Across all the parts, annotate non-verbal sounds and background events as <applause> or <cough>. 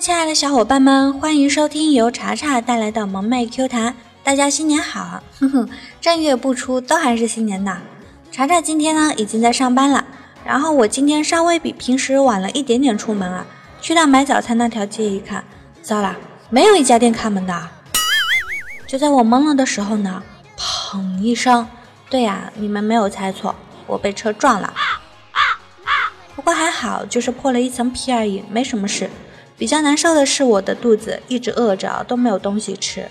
亲爱的小伙伴们，欢迎收听由茶茶带来的萌妹 Q 弹。大家新年好！哼哼，正月不出都还是新年的。茶茶今天呢已经在上班了，然后我今天稍微比平时晚了一点点出门啊。去到买早餐那条街一看，糟了，没有一家店开门的。就在我懵了的时候呢，砰一声，对呀，你们没有猜错，我被车撞了。不过还好，就是破了一层皮而已，没什么事。比较难受的是，我的肚子一直饿着，都没有东西吃。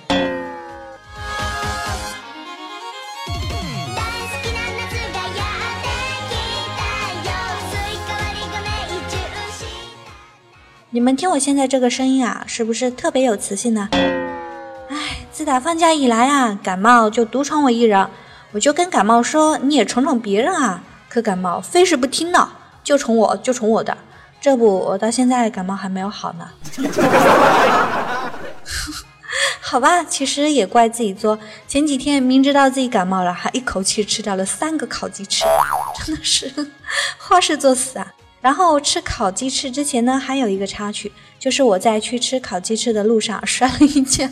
你们听我现在这个声音啊，是不是特别有磁性呢？哎，自打放假以来啊，感冒就独宠我一人，我就跟感冒说，你也宠宠别人啊。可感冒非是不听呢，就宠我，就宠我的。这不，我到现在感冒还没有好呢。<laughs> <laughs> 好吧，其实也怪自己作。前几天明知道自己感冒了，还一口气吃掉了三个烤鸡翅，真的是坏事作死啊！然后吃烤鸡翅之前呢，还有一个插曲，就是我在去吃烤鸡翅的路上摔了一跤。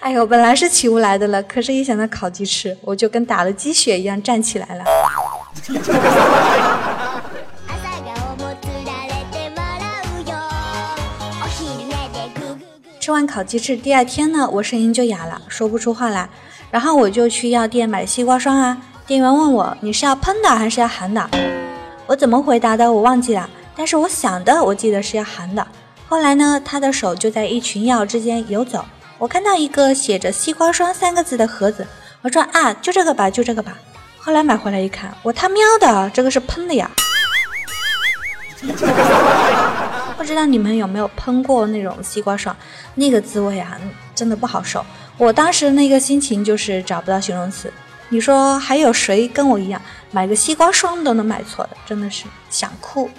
哎呦，本来是起不来的了，可是一想到烤鸡翅，我就跟打了鸡血一样站起来了。<laughs> 吃完烤鸡翅，第二天呢，我声音就哑了，说不出话来。然后我就去药店买西瓜霜啊。店员问我：“你是要喷的还是要含的？”我怎么回答的我忘记了，但是我想的我记得是要含的。后来呢，他的手就在一群药之间游走，我看到一个写着“西瓜霜”三个字的盒子，我说：“啊，就这个吧，就这个吧。”后来买回来一看，我他喵的，这个是喷的呀！<laughs> 不知道你们有没有喷过那种西瓜霜？那个滋味啊，真的不好受。我当时那个心情就是找不到形容词。你说还有谁跟我一样买个西瓜霜都能买错的？真的是想哭。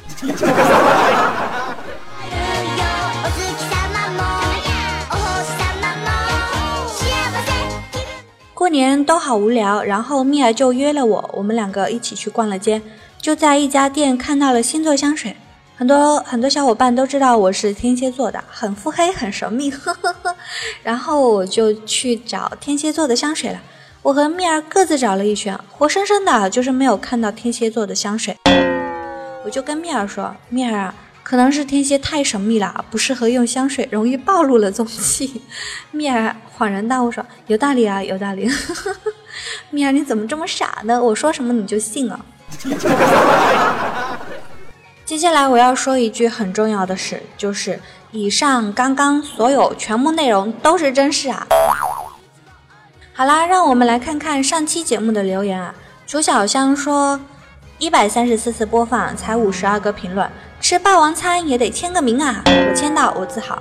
过年都好无聊，然后蜜儿就约了我，我们两个一起去逛了街，就在一家店看到了星座香水。很多很多小伙伴都知道我是天蝎座的，很腹黑，很神秘，呵呵呵。<laughs> 然后我就去找天蝎座的香水了。我和蜜儿各自找了一圈，活生生的就是没有看到天蝎座的香水。我就跟蜜儿说：“蜜儿啊，可能是天蝎太神秘了，不适合用香水，容易暴露了踪迹。<laughs> ”蜜儿恍然大悟说：“有道理啊，有道理。<laughs> ”蜜儿你怎么这么傻呢？我说什么你就信啊？接下来我要说一句很重要的事，就是以上刚刚所有全部内容都是真事啊。好啦，让我们来看看上期节目的留言啊。楚小香说，一百三十四次播放才五十二个评论，吃霸王餐也得签个名啊。我签到，我自豪。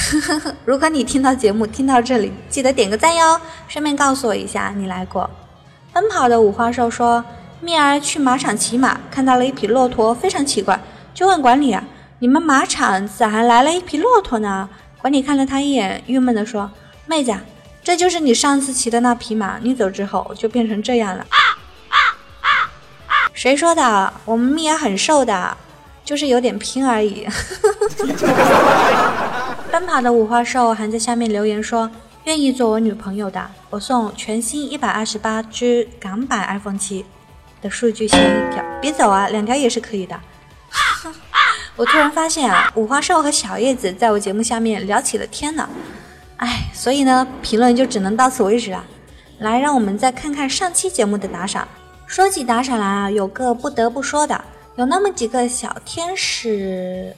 <laughs> 如果你听到节目听到这里，记得点个赞哟，顺便告诉我一下你来过。奔跑的五花兽说。蜜儿去马场骑马，看到了一匹骆驼，非常奇怪，就问管理啊：“你们马场咋还来了一匹骆驼呢？”管理看了他一眼，郁闷地说：“妹子，这就是你上次骑的那匹马，你走之后就变成这样了。”谁说的？我们蜜儿很瘦的，就是有点拼而已。<laughs> 奔跑的五花兽还在下面留言说：“愿意做我女朋友的，我送全新一百二十八只港版 iPhone 七。”的数据线一条，别走啊，两条也是可以的。<laughs> 我突然发现啊，五花兽和小叶子在我节目下面聊起了天呢。哎，所以呢，评论就只能到此为止了。来，让我们再看看上期节目的打赏。说起打赏来啊，有个不得不说的，有那么几个小天使，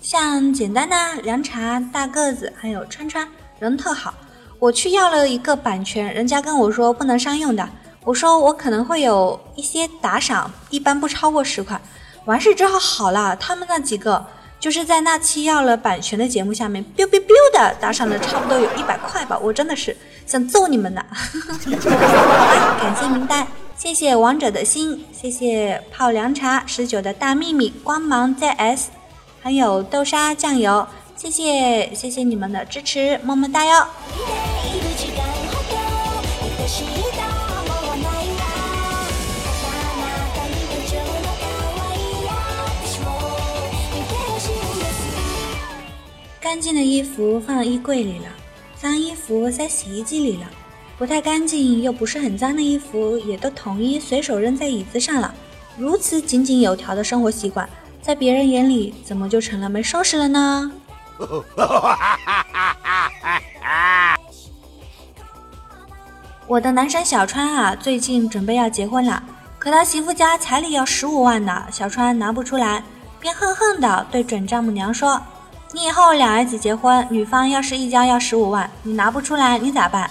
像简单的凉茶、大个子，还有川川，人特好。我去要了一个版权，人家跟我说不能商用的。我说我可能会有一些打赏，一般不超过十块。完事之后好了，他们那几个就是在那期要了版权的节目下面，biu biu biu 的打赏了差不多有一百块吧。我真的是想揍你们呐！<laughs> 好吧，感谢名单，谢谢王者的心，谢谢泡凉茶十九的大秘密，光芒 ZS，还有豆沙酱油，谢谢谢谢你们的支持，么么哒哟。干净的衣服放衣柜里了，脏衣服塞洗衣机里了，不太干净又不是很脏的衣服也都统一随手扔在椅子上了。如此井井有条的生活习惯，在别人眼里怎么就成了没收拾了呢？<laughs> 我的男神小川啊，最近准备要结婚了，可他媳妇家彩礼要十五万呢，小川拿不出来，便恨恨地对准丈母娘说。你以后两儿子结婚，女方要是一家要十五万，你拿不出来，你咋办？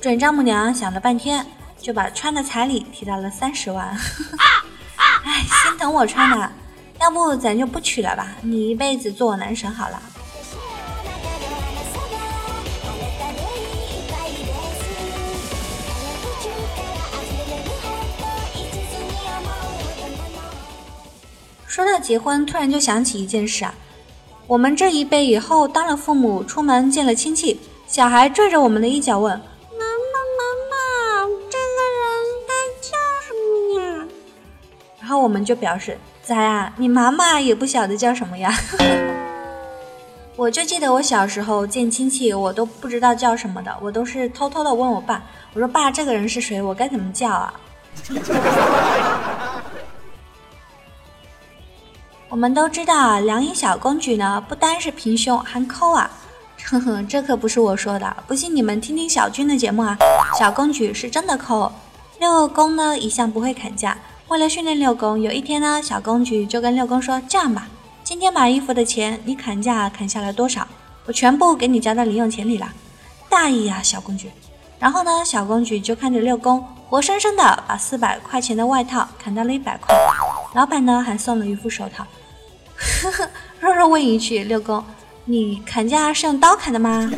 准丈母娘想了半天，就把川的彩礼提到了三十万。哎，心疼我川的，要不咱就不娶了吧？你一辈子做我男神好了。说到结婚，突然就想起一件事啊。我们这一辈以后当了父母，出门见了亲戚，小孩拽着我们的衣角问：“妈妈，妈妈，这个人该叫什么呀？”然后我们就表示：“咋呀？你妈妈也不晓得叫什么呀？” <laughs> 我就记得我小时候见亲戚，我都不知道叫什么的，我都是偷偷的问我爸：“我说爸，这个人是谁？我该怎么叫啊？” <laughs> 我们都知道啊，梁影小公举呢，不单是平胸，还抠啊！呵呵，这可不是我说的，不信你们听听小军的节目啊。小公举是真的抠。六公呢一向不会砍价，为了训练六公，有一天呢，小公举就跟六公说：“这样吧，今天买衣服的钱，你砍价砍下来多少，我全部给你加到零用钱里了。”大意呀，小公举。然后呢，小公举就看着六公活生生的把四百块钱的外套砍到了一百块，老板呢还送了一副手套。呵呵，弱弱问一句：“六公，你砍价是用刀砍的吗？”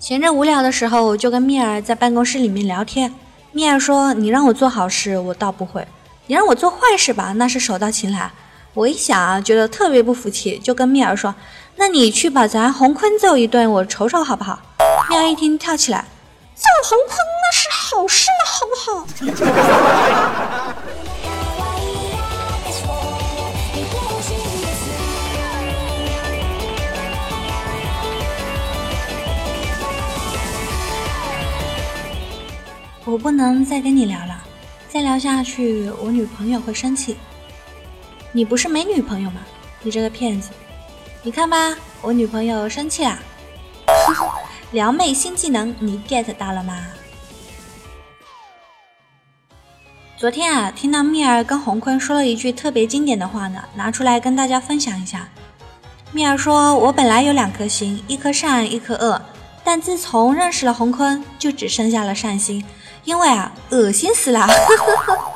闲着无聊的时候，就跟蜜儿在办公室里面聊天。蜜儿说：“你让我做好事，我倒不会；你让我做坏事吧，那是手到擒来。”我一想啊，觉得特别不服气，就跟蜜儿说。那你去把咱洪坤揍一顿，我瞅瞅好不好？妙一听跳起来，揍洪坤那是好事呢，好不好？<laughs> 我不能再跟你聊了，再聊下去我女朋友会生气。你不是没女朋友吗？你这个骗子！你看吧，我女朋友生气啦。<laughs> 撩妹新技能，你 get 到了吗？昨天啊，听到蜜儿跟洪坤说了一句特别经典的话呢，拿出来跟大家分享一下。蜜儿说：“我本来有两颗心，一颗善，一颗恶，但自从认识了洪坤，就只剩下了善心，因为啊，恶心死了。<laughs> ”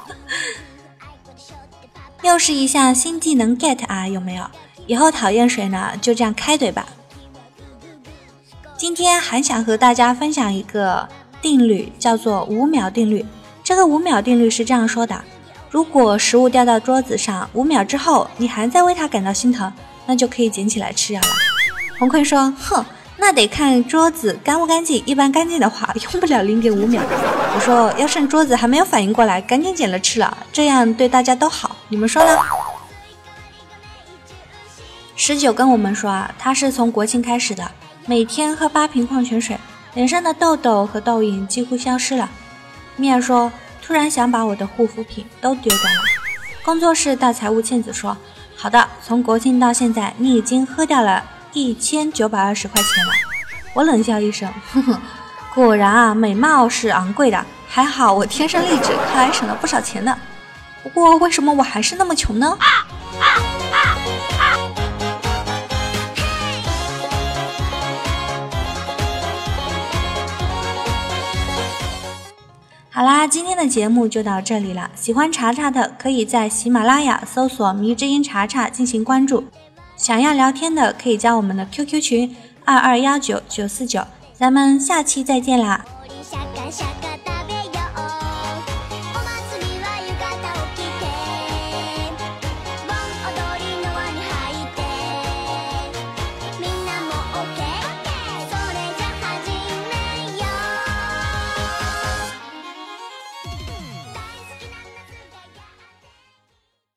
又是一项新技能 get 啊，有没有？以后讨厌谁呢？就这样开怼吧。今天还想和大家分享一个定律，叫做五秒定律。这个五秒定律是这样说的：如果食物掉到桌子上，五秒之后你还在为它感到心疼，那就可以捡起来吃掉了。洪坤说：“哼，那得看桌子干不干净。一般干净的话，<laughs> 用不了零点五秒。”我说：“要趁桌子还没有反应过来，赶紧捡了吃了，这样对大家都好。你们说呢？”十九跟我们说啊，他是从国庆开始的，每天喝八瓶矿泉水，脸上的痘痘和痘印几乎消失了。米儿说，突然想把我的护肤品都丢掉了。工作室大财务倩子说，好的，从国庆到现在，你已经喝掉了一千九百二十块钱了。我冷笑一声，哼哼，果然啊，美貌是昂贵的，还好我天生丽质，看来省了不少钱呢。不过为什么我还是那么穷呢？好啦，今天的节目就到这里了。喜欢查查的，可以在喜马拉雅搜索“迷之音查查”进行关注。想要聊天的，可以加我们的 QQ 群二二幺九九四九。咱们下期再见啦！